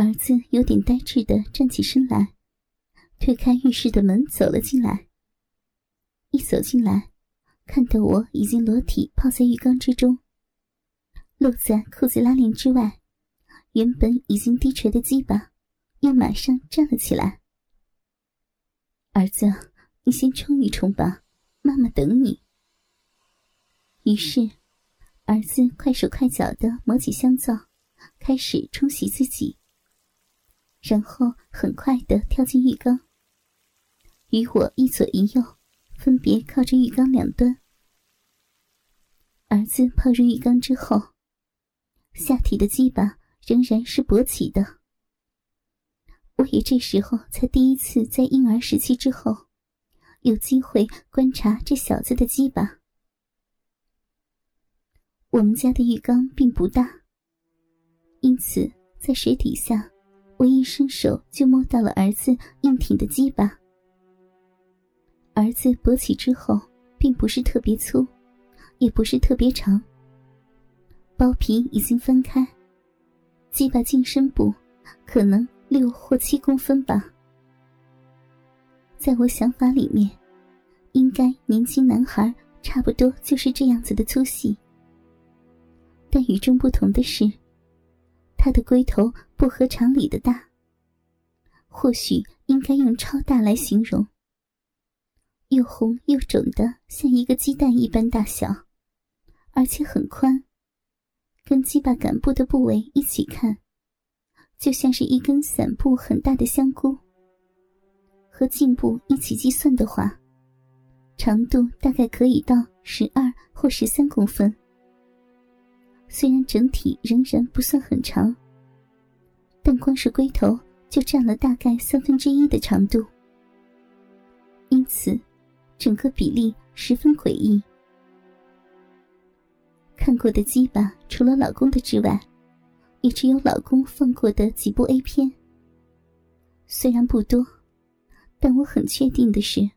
儿子有点呆滞的站起身来，推开浴室的门走了进来。一走进来，看到我已经裸体泡在浴缸之中，露在裤子拉链之外，原本已经低垂的鸡巴又马上站了起来。儿子，你先冲一冲吧，妈妈等你。于是，儿子快手快脚的抹起香皂，开始冲洗自己，然后很快的跳进浴缸，与我一左一右。分别靠着浴缸两端，儿子泡入浴缸之后，下体的鸡巴仍然是勃起的。我也这时候才第一次在婴儿时期之后，有机会观察这小子的鸡巴。我们家的浴缸并不大，因此在水底下，我一伸手就摸到了儿子硬挺的鸡巴。儿子勃起之后，并不是特别粗，也不是特别长。包皮已经分开，鸡巴近深部可能六或七公分吧。在我想法里面，应该年轻男孩差不多就是这样子的粗细。但与众不同的是，他的龟头不合常理的大，或许应该用超大来形容。又红又肿的，像一个鸡蛋一般大小，而且很宽。跟鸡巴杆部的部位一起看，就像是一根散布很大的香菇。和颈部一起计算的话，长度大概可以到十二或十三公分。虽然整体仍然不算很长，但光是龟头就占了大概三分之一的长度，因此。整个比例十分诡异。看过的鸡巴，除了老公的之外，也只有老公放过的几部 A 片。虽然不多，但我很确定的是，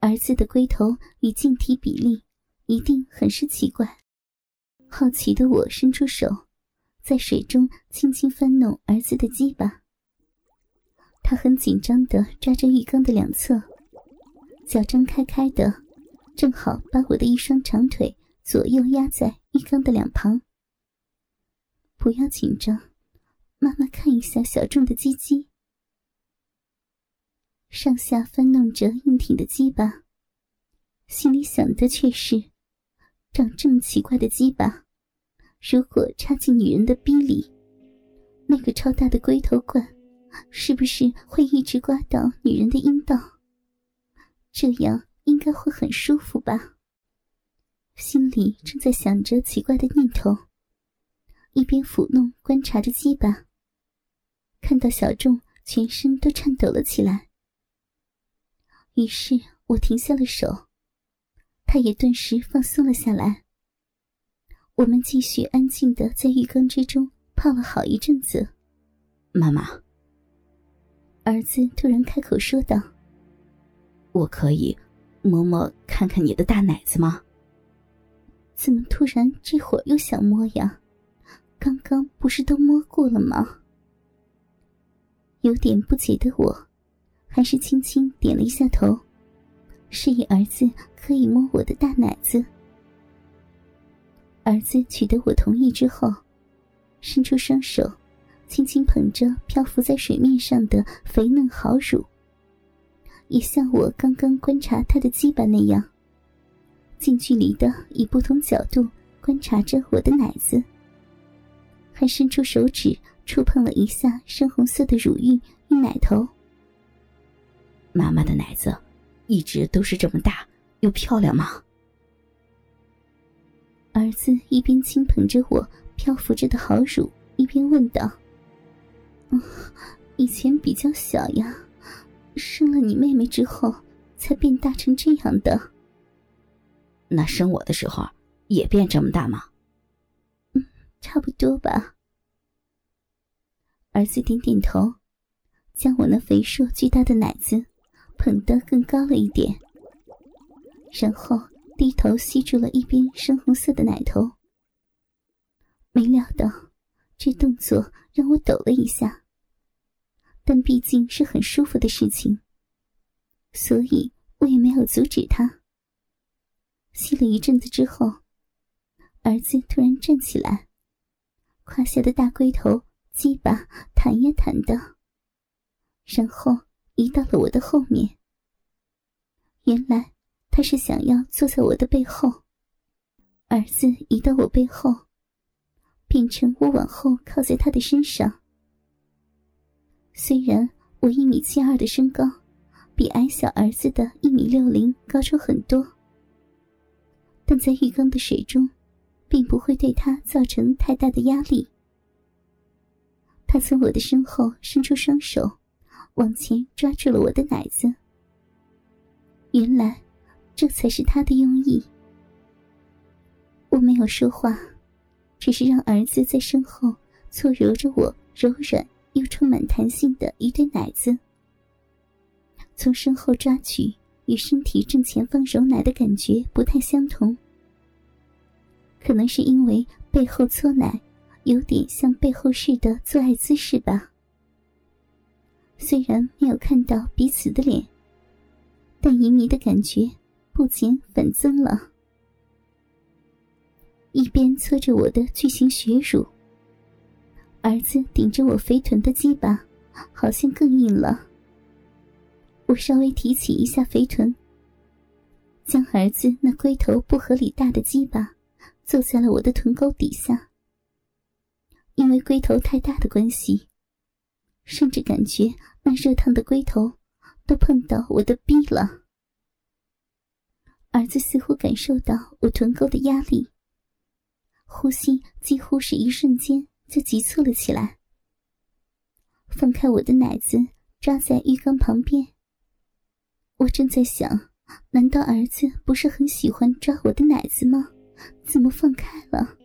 儿子的龟头与镜体比例一定很是奇怪。好奇的我伸出手，在水中轻轻翻弄儿子的鸡巴。他很紧张的抓着浴缸的两侧。脚张开开的，正好把我的一双长腿左右压在浴缸的两旁。不要紧张，妈妈看一下小众的鸡鸡。上下翻弄着硬挺的鸡巴，心里想的却是：长这么奇怪的鸡巴，如果插进女人的逼里，那个超大的龟头管，是不是会一直刮到女人的阴道？这样应该会很舒服吧？心里正在想着奇怪的念头，一边抚弄观察着鸡巴。看到小众全身都颤抖了起来，于是我停下了手，他也顿时放松了下来。我们继续安静的在浴缸之中泡了好一阵子。妈妈，儿子突然开口说道。我可以摸摸看看你的大奶子吗？怎么突然这会儿又想摸呀？刚刚不是都摸过了吗？有点不解的我，还是轻轻点了一下头，示意儿子可以摸我的大奶子。儿子取得我同意之后，伸出双手，轻轻捧着漂浮在水面上的肥嫩好乳。也像我刚刚观察他的鸡巴那样，近距离的以不同角度观察着我的奶子，还伸出手指触碰了一下深红色的乳晕与奶头。妈妈的奶子一直都是这么大又漂亮吗？儿子一边轻捧着我漂浮着的好乳，一边问道：“嗯，以前比较小呀。”生了你妹妹之后，才变大成这样的。那生我的时候也变这么大吗？嗯，差不多吧。儿子点点头，将我那肥硕巨大的奶子捧得更高了一点，然后低头吸住了一边深红色的奶头。没料到，这动作让我抖了一下，但毕竟是很舒服的事情，所以我也没有阻止他。吸了一阵子之后，儿子突然站起来，胯下的大龟头鸡巴弹呀弹的，然后移到了我的后面。原来他是想要坐在我的背后，儿子移到我背后，变成我往后靠在他的身上。虽然我一米七二的身高，比矮小儿子的一米六零高出很多，但在浴缸的水中，并不会对他造成太大的压力。他从我的身后伸出双手，往前抓住了我的奶子。原来，这才是他的用意。我没有说话，只是让儿子在身后搓揉着我柔软。又充满弹性的一对奶子，从身后抓取，与身体正前方揉奶的感觉不太相同。可能是因为背后搓奶，有点像背后式的做爱姿势吧。虽然没有看到彼此的脸，但淫迷的感觉不减反增了。一边搓着我的巨型血乳。儿子顶着我肥臀的鸡巴，好像更硬了。我稍微提起一下肥臀，将儿子那龟头不合理大的鸡巴坐在了我的臀沟底下。因为龟头太大的关系，甚至感觉那热烫的龟头都碰到我的逼了。儿子似乎感受到我臀沟的压力，呼吸几乎是一瞬间。就急促了起来，放开我的奶子，抓在浴缸旁边。我正在想，难道儿子不是很喜欢抓我的奶子吗？怎么放开了？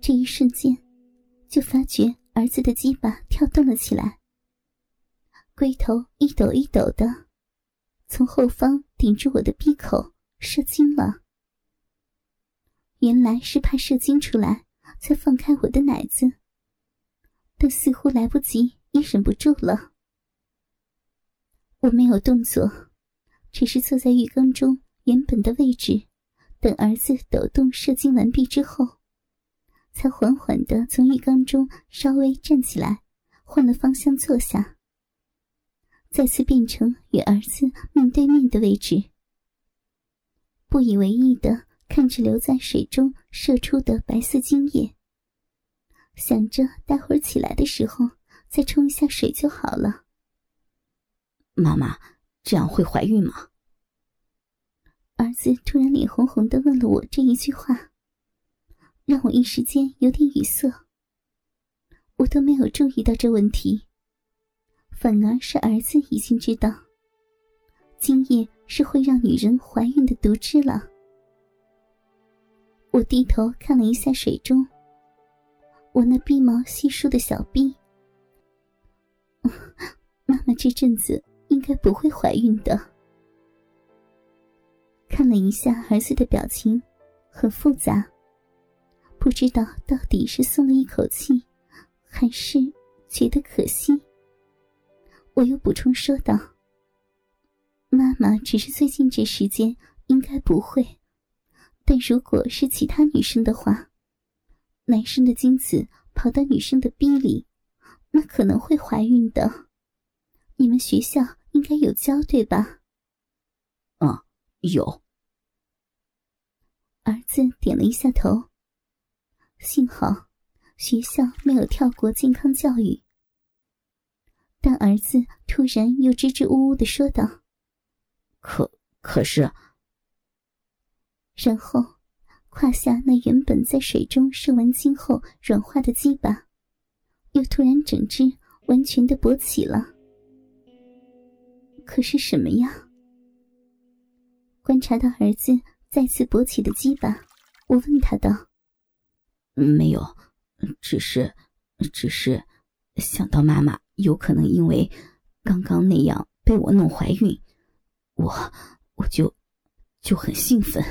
这一瞬间，就发觉儿子的鸡巴跳动了起来，龟头一抖一抖的，从后方顶住我的闭口射精了。原来是怕射精出来。才放开我的奶子，但似乎来不及，也忍不住了。我没有动作，只是坐在浴缸中原本的位置，等儿子抖动射精完毕之后，才缓缓的从浴缸中稍微站起来，换了方向坐下，再次变成与儿子面对面的位置，不以为意的。看着留在水中射出的白色精液，想着待会儿起来的时候再冲一下水就好了。妈妈，这样会怀孕吗？儿子突然脸红红的问了我这一句话，让我一时间有点语塞。我都没有注意到这问题，反而是儿子已经知道，精液是会让女人怀孕的毒汁了。我低头看了一下水中，我那逼毛稀疏的小臂。妈妈这阵子应该不会怀孕的。看了一下儿子的表情，很复杂，不知道到底是松了一口气，还是觉得可惜。我又补充说道：“妈妈只是最近这时间应该不会。”但如果是其他女生的话，男生的精子跑到女生的逼里，那可能会怀孕的。你们学校应该有教对吧？啊，有。儿子点了一下头。幸好学校没有跳过健康教育。但儿子突然又支支吾吾的说道：“可可是。”然后，胯下那原本在水中射完精后软化的鸡巴，又突然整只完全的勃起了。可是什么呀？观察到儿子再次勃起的鸡巴，我问他道：“没有，只是，只是想到妈妈有可能因为刚刚那样被我弄怀孕，我，我就，就很兴奋。”